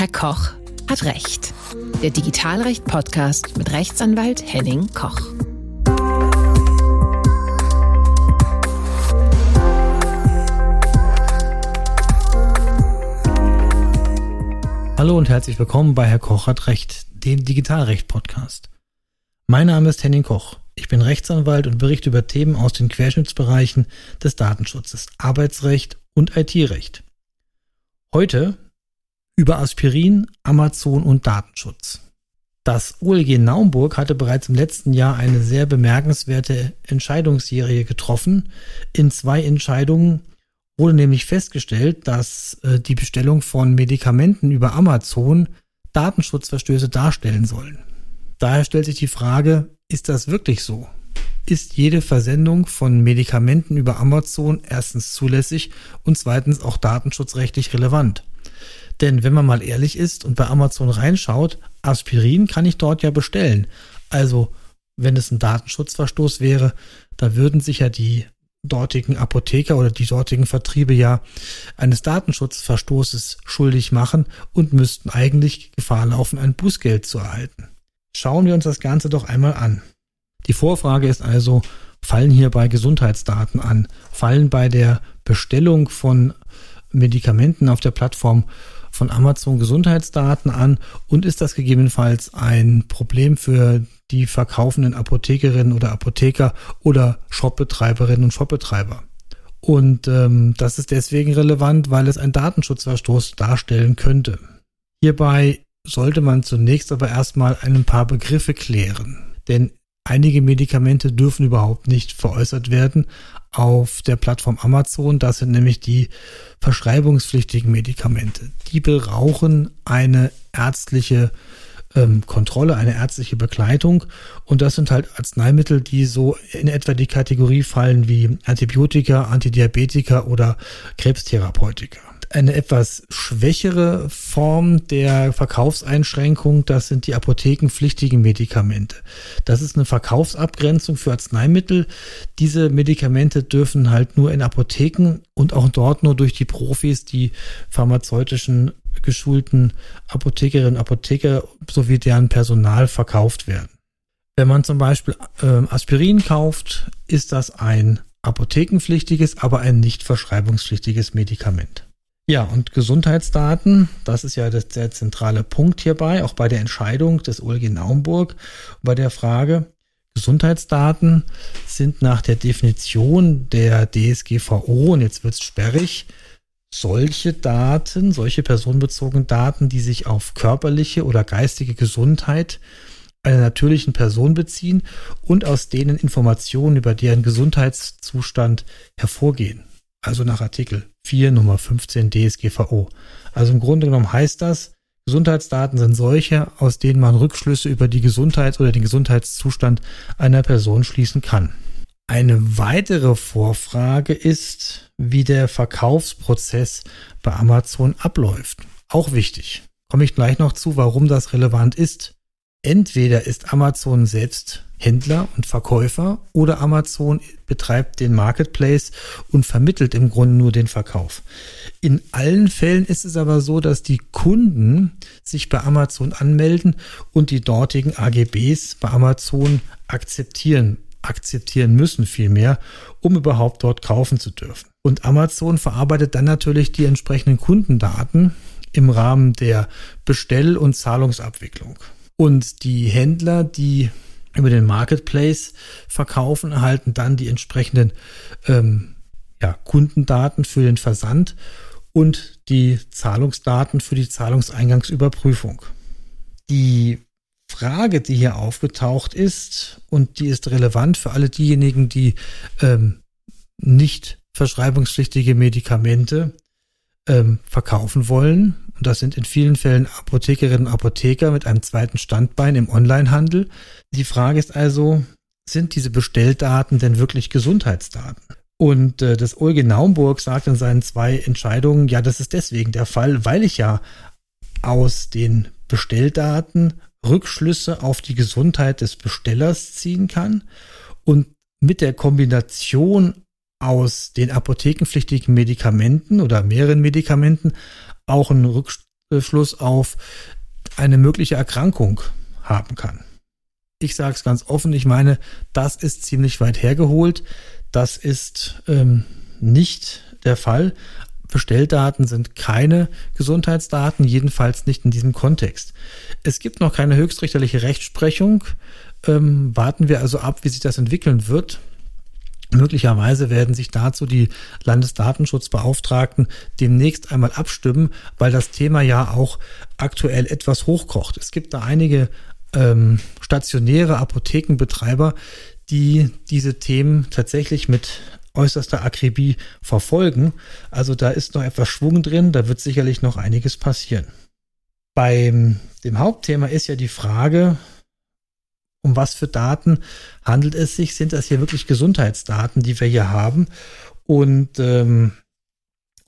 Herr Koch hat Recht. Der Digitalrecht-Podcast mit Rechtsanwalt Henning Koch. Hallo und herzlich willkommen bei Herr Koch hat Recht, dem Digitalrecht-Podcast. Mein Name ist Henning Koch. Ich bin Rechtsanwalt und berichte über Themen aus den Querschnittsbereichen des Datenschutzes, Arbeitsrecht und IT-Recht. Heute über Aspirin, Amazon und Datenschutz. Das OLG Naumburg hatte bereits im letzten Jahr eine sehr bemerkenswerte Entscheidungsserie getroffen. In zwei Entscheidungen wurde nämlich festgestellt, dass äh, die Bestellung von Medikamenten über Amazon Datenschutzverstöße darstellen sollen. Daher stellt sich die Frage, ist das wirklich so? Ist jede Versendung von Medikamenten über Amazon erstens zulässig und zweitens auch datenschutzrechtlich relevant? Denn wenn man mal ehrlich ist und bei Amazon reinschaut, Aspirin kann ich dort ja bestellen. Also, wenn es ein Datenschutzverstoß wäre, da würden sich ja die dortigen Apotheker oder die dortigen Vertriebe ja eines Datenschutzverstoßes schuldig machen und müssten eigentlich Gefahr laufen, ein Bußgeld zu erhalten. Schauen wir uns das Ganze doch einmal an. Die Vorfrage ist also, fallen hierbei Gesundheitsdaten an? Fallen bei der Bestellung von Medikamenten auf der Plattform von Amazon Gesundheitsdaten an und ist das gegebenenfalls ein Problem für die verkaufenden Apothekerinnen oder Apotheker oder Shopbetreiberinnen und Shopbetreiber. Und ähm, das ist deswegen relevant, weil es einen Datenschutzverstoß darstellen könnte. Hierbei sollte man zunächst aber erstmal ein paar Begriffe klären. Denn einige Medikamente dürfen überhaupt nicht veräußert werden auf der Plattform Amazon. Das sind nämlich die verschreibungspflichtigen Medikamente. Die brauchen eine ärztliche ähm, Kontrolle, eine ärztliche Begleitung. Und das sind halt Arzneimittel, die so in etwa die Kategorie fallen wie Antibiotika, Antidiabetika oder Krebstherapeutika eine etwas schwächere Form der Verkaufseinschränkung, das sind die apothekenpflichtigen Medikamente. Das ist eine Verkaufsabgrenzung für Arzneimittel. Diese Medikamente dürfen halt nur in Apotheken und auch dort nur durch die Profis, die pharmazeutischen geschulten Apothekerinnen und Apotheker sowie deren Personal verkauft werden. Wenn man zum Beispiel äh, Aspirin kauft, ist das ein apothekenpflichtiges, aber ein nicht verschreibungspflichtiges Medikament. Ja, und Gesundheitsdaten, das ist ja das, der zentrale Punkt hierbei, auch bei der Entscheidung des OLG Naumburg, bei der Frage, Gesundheitsdaten sind nach der Definition der DSGVO, und jetzt wird es sperrig, solche Daten, solche personenbezogenen Daten, die sich auf körperliche oder geistige Gesundheit einer natürlichen Person beziehen und aus denen Informationen über deren Gesundheitszustand hervorgehen also nach Artikel 4 Nummer 15 DSGVO. Also im Grunde genommen heißt das, Gesundheitsdaten sind solche, aus denen man Rückschlüsse über die Gesundheit oder den Gesundheitszustand einer Person schließen kann. Eine weitere Vorfrage ist, wie der Verkaufsprozess bei Amazon abläuft. Auch wichtig. Komme ich gleich noch zu, warum das relevant ist. Entweder ist Amazon selbst Händler und Verkäufer oder Amazon betreibt den Marketplace und vermittelt im Grunde nur den Verkauf. In allen Fällen ist es aber so, dass die Kunden sich bei Amazon anmelden und die dortigen AGBs bei Amazon akzeptieren, akzeptieren müssen vielmehr, um überhaupt dort kaufen zu dürfen. Und Amazon verarbeitet dann natürlich die entsprechenden Kundendaten im Rahmen der Bestell- und Zahlungsabwicklung. Und die Händler, die über den Marketplace verkaufen, erhalten dann die entsprechenden ähm, ja, Kundendaten für den Versand und die Zahlungsdaten für die Zahlungseingangsüberprüfung. Die Frage, die hier aufgetaucht ist, und die ist relevant für alle diejenigen, die ähm, nicht verschreibungspflichtige Medikamente ähm, verkaufen wollen und das sind in vielen Fällen Apothekerinnen und Apotheker mit einem zweiten Standbein im Onlinehandel. Die Frage ist also, sind diese Bestelldaten denn wirklich Gesundheitsdaten? Und äh, das Olge Naumburg sagt in seinen zwei Entscheidungen, ja, das ist deswegen der Fall, weil ich ja aus den Bestelldaten Rückschlüsse auf die Gesundheit des Bestellers ziehen kann und mit der Kombination aus den apothekenpflichtigen Medikamenten oder mehreren Medikamenten auch einen Rückschluss auf eine mögliche Erkrankung haben kann. Ich sage es ganz offen, ich meine, das ist ziemlich weit hergeholt. Das ist ähm, nicht der Fall. Bestelldaten sind keine Gesundheitsdaten, jedenfalls nicht in diesem Kontext. Es gibt noch keine höchstrichterliche Rechtsprechung. Ähm, warten wir also ab, wie sich das entwickeln wird. Möglicherweise werden sich dazu die Landesdatenschutzbeauftragten demnächst einmal abstimmen, weil das Thema ja auch aktuell etwas hochkocht. Es gibt da einige ähm, stationäre Apothekenbetreiber, die diese Themen tatsächlich mit äußerster Akribie verfolgen. Also da ist noch etwas Schwung drin, da wird sicherlich noch einiges passieren. Beim dem Hauptthema ist ja die Frage, um was für Daten handelt es sich? Sind das hier wirklich Gesundheitsdaten, die wir hier haben? Und ähm,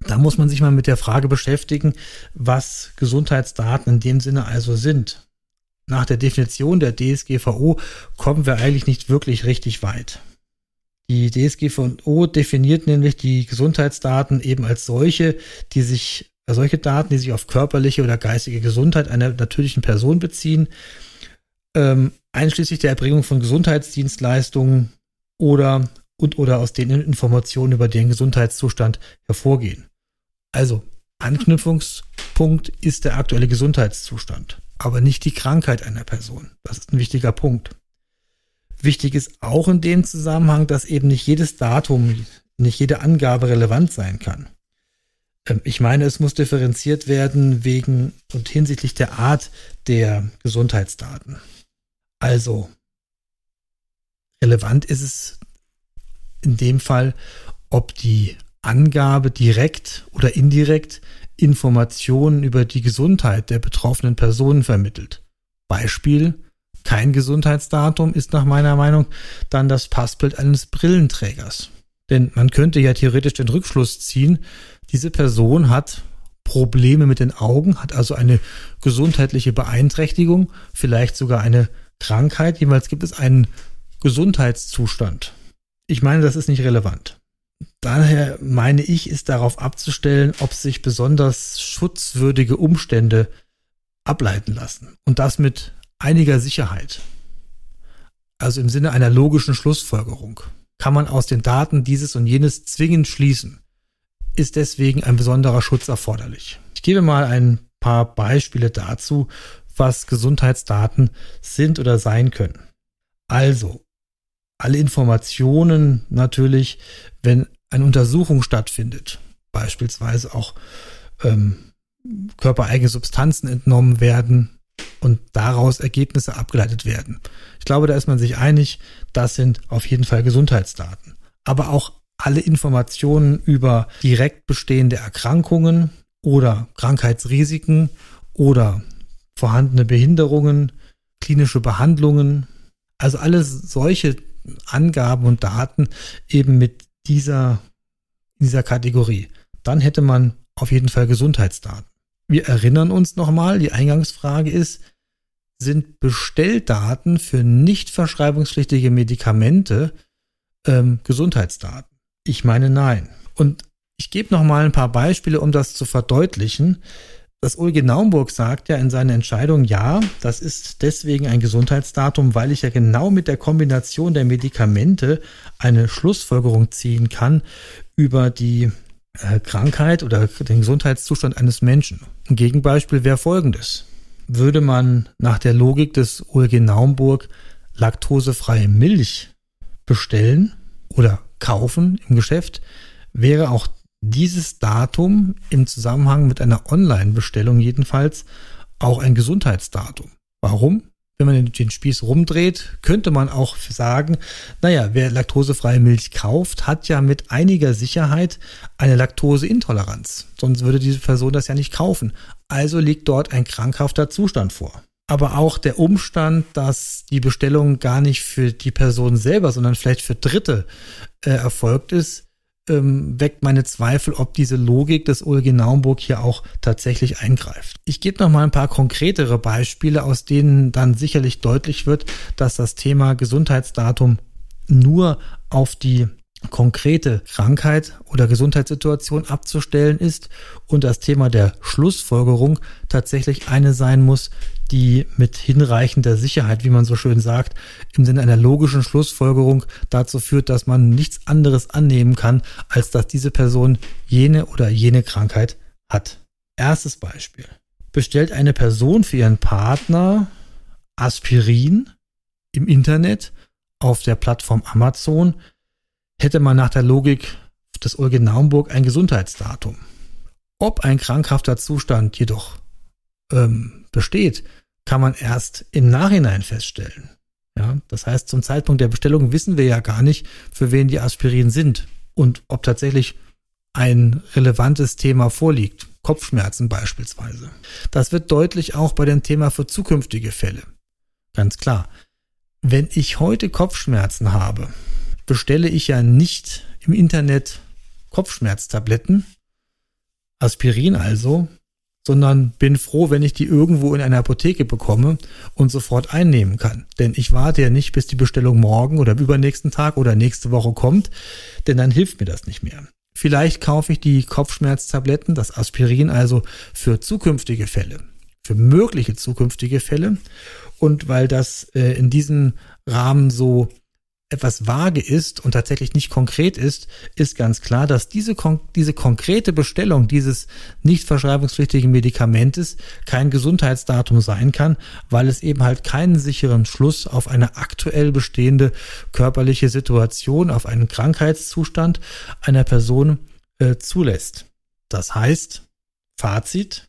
da muss man sich mal mit der Frage beschäftigen, was Gesundheitsdaten in dem Sinne also sind. Nach der Definition der DSGVO kommen wir eigentlich nicht wirklich richtig weit. Die DSGVO definiert nämlich die Gesundheitsdaten eben als solche, die sich, solche Daten, die sich auf körperliche oder geistige Gesundheit einer natürlichen Person beziehen, ähm, einschließlich der Erbringung von Gesundheitsdienstleistungen oder und oder aus denen Informationen über den Gesundheitszustand hervorgehen. Also Anknüpfungspunkt ist der aktuelle Gesundheitszustand, aber nicht die Krankheit einer Person. Das ist ein wichtiger Punkt. Wichtig ist auch in dem Zusammenhang, dass eben nicht jedes Datum, nicht jede Angabe relevant sein kann. Ähm, ich meine, es muss differenziert werden wegen und hinsichtlich der Art der Gesundheitsdaten. Also, relevant ist es in dem Fall, ob die Angabe direkt oder indirekt Informationen über die Gesundheit der betroffenen Personen vermittelt. Beispiel, kein Gesundheitsdatum ist nach meiner Meinung dann das Passbild eines Brillenträgers. Denn man könnte ja theoretisch den Rückschluss ziehen, diese Person hat Probleme mit den Augen, hat also eine gesundheitliche Beeinträchtigung, vielleicht sogar eine Krankheit, jeweils gibt es einen Gesundheitszustand. Ich meine, das ist nicht relevant. Daher meine ich, ist darauf abzustellen, ob sich besonders schutzwürdige Umstände ableiten lassen. Und das mit einiger Sicherheit. Also im Sinne einer logischen Schlussfolgerung. Kann man aus den Daten dieses und jenes zwingend schließen. Ist deswegen ein besonderer Schutz erforderlich. Ich gebe mal ein paar Beispiele dazu, was Gesundheitsdaten sind oder sein können. Also, alle Informationen natürlich, wenn eine Untersuchung stattfindet, beispielsweise auch ähm, körpereigene Substanzen entnommen werden und daraus Ergebnisse abgeleitet werden. Ich glaube, da ist man sich einig, das sind auf jeden Fall Gesundheitsdaten. Aber auch alle Informationen über direkt bestehende Erkrankungen oder Krankheitsrisiken oder vorhandene Behinderungen, klinische Behandlungen, also alle solche Angaben und Daten eben mit dieser, dieser Kategorie. Dann hätte man auf jeden Fall Gesundheitsdaten. Wir erinnern uns nochmal, die Eingangsfrage ist, sind Bestelldaten für nicht verschreibungspflichtige Medikamente ähm, Gesundheitsdaten? Ich meine nein. Und ich gebe nochmal ein paar Beispiele, um das zu verdeutlichen. Das OLG Naumburg sagt ja in seiner Entscheidung, ja, das ist deswegen ein Gesundheitsdatum, weil ich ja genau mit der Kombination der Medikamente eine Schlussfolgerung ziehen kann über die äh, Krankheit oder den Gesundheitszustand eines Menschen. Ein Gegenbeispiel wäre folgendes. Würde man nach der Logik des OLG Naumburg laktosefreie Milch bestellen oder kaufen im Geschäft, wäre auch dieses Datum im Zusammenhang mit einer Online-Bestellung jedenfalls auch ein Gesundheitsdatum. Warum? Wenn man den Spieß rumdreht, könnte man auch sagen, naja, wer laktosefreie Milch kauft, hat ja mit einiger Sicherheit eine Laktoseintoleranz. Sonst würde diese Person das ja nicht kaufen. Also liegt dort ein krankhafter Zustand vor. Aber auch der Umstand, dass die Bestellung gar nicht für die Person selber, sondern vielleicht für Dritte äh, erfolgt ist, ähm, weckt meine Zweifel, ob diese Logik des OLG Naumburg hier auch tatsächlich eingreift. Ich gebe noch mal ein paar konkretere Beispiele, aus denen dann sicherlich deutlich wird, dass das Thema Gesundheitsdatum nur auf die konkrete Krankheit oder Gesundheitssituation abzustellen ist und das Thema der Schlussfolgerung tatsächlich eine sein muss, die mit hinreichender Sicherheit, wie man so schön sagt, im Sinne einer logischen Schlussfolgerung dazu führt, dass man nichts anderes annehmen kann, als dass diese Person jene oder jene Krankheit hat. Erstes Beispiel. Bestellt eine Person für ihren Partner Aspirin im Internet auf der Plattform Amazon, hätte man nach der Logik des Ulge Naumburg ein Gesundheitsdatum. Ob ein krankhafter Zustand jedoch ähm, besteht, kann man erst im Nachhinein feststellen. Ja, das heißt, zum Zeitpunkt der Bestellung wissen wir ja gar nicht, für wen die Aspirin sind und ob tatsächlich ein relevantes Thema vorliegt. Kopfschmerzen beispielsweise. Das wird deutlich auch bei dem Thema für zukünftige Fälle. Ganz klar. Wenn ich heute Kopfschmerzen habe, bestelle ich ja nicht im Internet Kopfschmerztabletten, Aspirin also, sondern bin froh, wenn ich die irgendwo in einer Apotheke bekomme und sofort einnehmen kann. Denn ich warte ja nicht, bis die Bestellung morgen oder übernächsten Tag oder nächste Woche kommt, denn dann hilft mir das nicht mehr. Vielleicht kaufe ich die Kopfschmerztabletten, das Aspirin also für zukünftige Fälle, für mögliche zukünftige Fälle. Und weil das äh, in diesem Rahmen so etwas vage ist und tatsächlich nicht konkret ist, ist ganz klar, dass diese, diese konkrete Bestellung dieses nicht verschreibungspflichtigen Medikamentes kein Gesundheitsdatum sein kann, weil es eben halt keinen sicheren Schluss auf eine aktuell bestehende körperliche Situation, auf einen Krankheitszustand einer Person äh, zulässt. Das heißt, Fazit,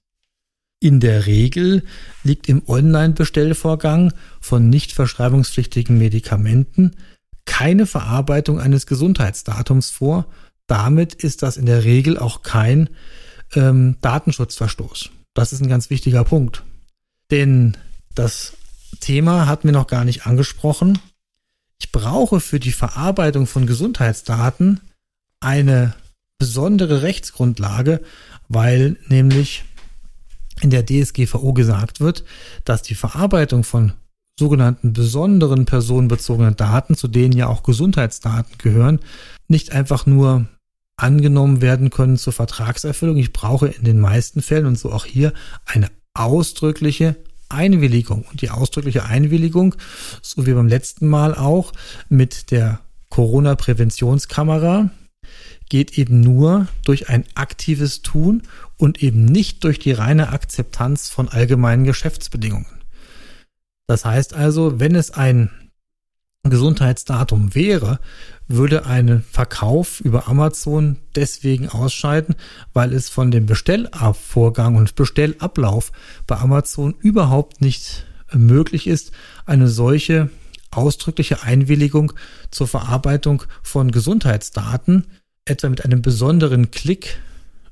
in der Regel liegt im Online-Bestellvorgang von nicht verschreibungspflichtigen Medikamenten keine Verarbeitung eines Gesundheitsdatums vor. Damit ist das in der Regel auch kein ähm, Datenschutzverstoß. Das ist ein ganz wichtiger Punkt. Denn das Thema hat mir noch gar nicht angesprochen. Ich brauche für die Verarbeitung von Gesundheitsdaten eine besondere Rechtsgrundlage, weil nämlich in der DSGVO gesagt wird, dass die Verarbeitung von sogenannten besonderen personenbezogenen Daten, zu denen ja auch Gesundheitsdaten gehören, nicht einfach nur angenommen werden können zur Vertragserfüllung. Ich brauche in den meisten Fällen und so auch hier eine ausdrückliche Einwilligung. Und die ausdrückliche Einwilligung, so wie beim letzten Mal auch mit der Corona-Präventionskamera, geht eben nur durch ein aktives Tun und eben nicht durch die reine Akzeptanz von allgemeinen Geschäftsbedingungen. Das heißt also, wenn es ein Gesundheitsdatum wäre, würde ein Verkauf über Amazon deswegen ausscheiden, weil es von dem Bestellvorgang und Bestellablauf bei Amazon überhaupt nicht möglich ist, eine solche ausdrückliche Einwilligung zur Verarbeitung von Gesundheitsdaten etwa mit einem besonderen Klick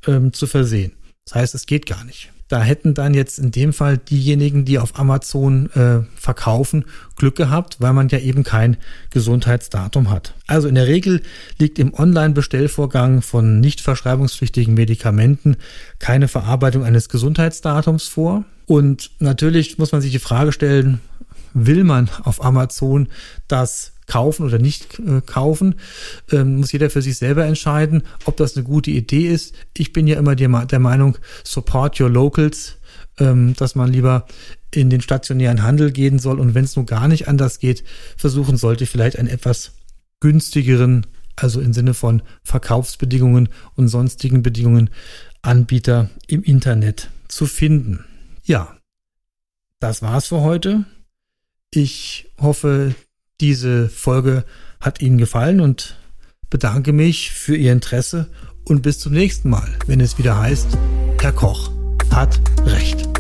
ähm, zu versehen. Das heißt, es geht gar nicht. Da hätten dann jetzt in dem Fall diejenigen, die auf Amazon äh, verkaufen, Glück gehabt, weil man ja eben kein Gesundheitsdatum hat. Also in der Regel liegt im Online-Bestellvorgang von nicht verschreibungspflichtigen Medikamenten keine Verarbeitung eines Gesundheitsdatums vor. Und natürlich muss man sich die Frage stellen, will man auf Amazon das kaufen oder nicht äh, kaufen, ähm, muss jeder für sich selber entscheiden, ob das eine gute Idee ist. Ich bin ja immer der Meinung, support your locals, ähm, dass man lieber in den stationären Handel gehen soll und wenn es nur gar nicht anders geht, versuchen sollte, vielleicht einen etwas günstigeren, also im Sinne von Verkaufsbedingungen und sonstigen Bedingungen, Anbieter im Internet zu finden. Ja, das war's für heute. Ich hoffe, diese Folge hat Ihnen gefallen und bedanke mich für Ihr Interesse und bis zum nächsten Mal, wenn es wieder heißt, Herr Koch hat Recht.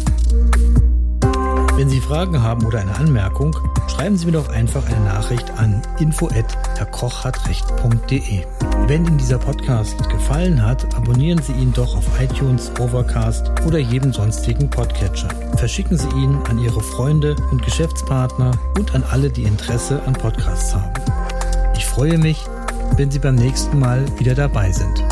Wenn Sie Fragen haben oder eine Anmerkung, schreiben Sie mir doch einfach eine Nachricht an info@herrkochhatrecht.de. Wenn Ihnen dieser Podcast gefallen hat, abonnieren Sie ihn doch auf iTunes, Overcast oder jedem sonstigen Podcatcher. Verschicken Sie ihn an Ihre Freunde und Geschäftspartner und an alle, die Interesse an Podcasts haben. Ich freue mich, wenn Sie beim nächsten Mal wieder dabei sind.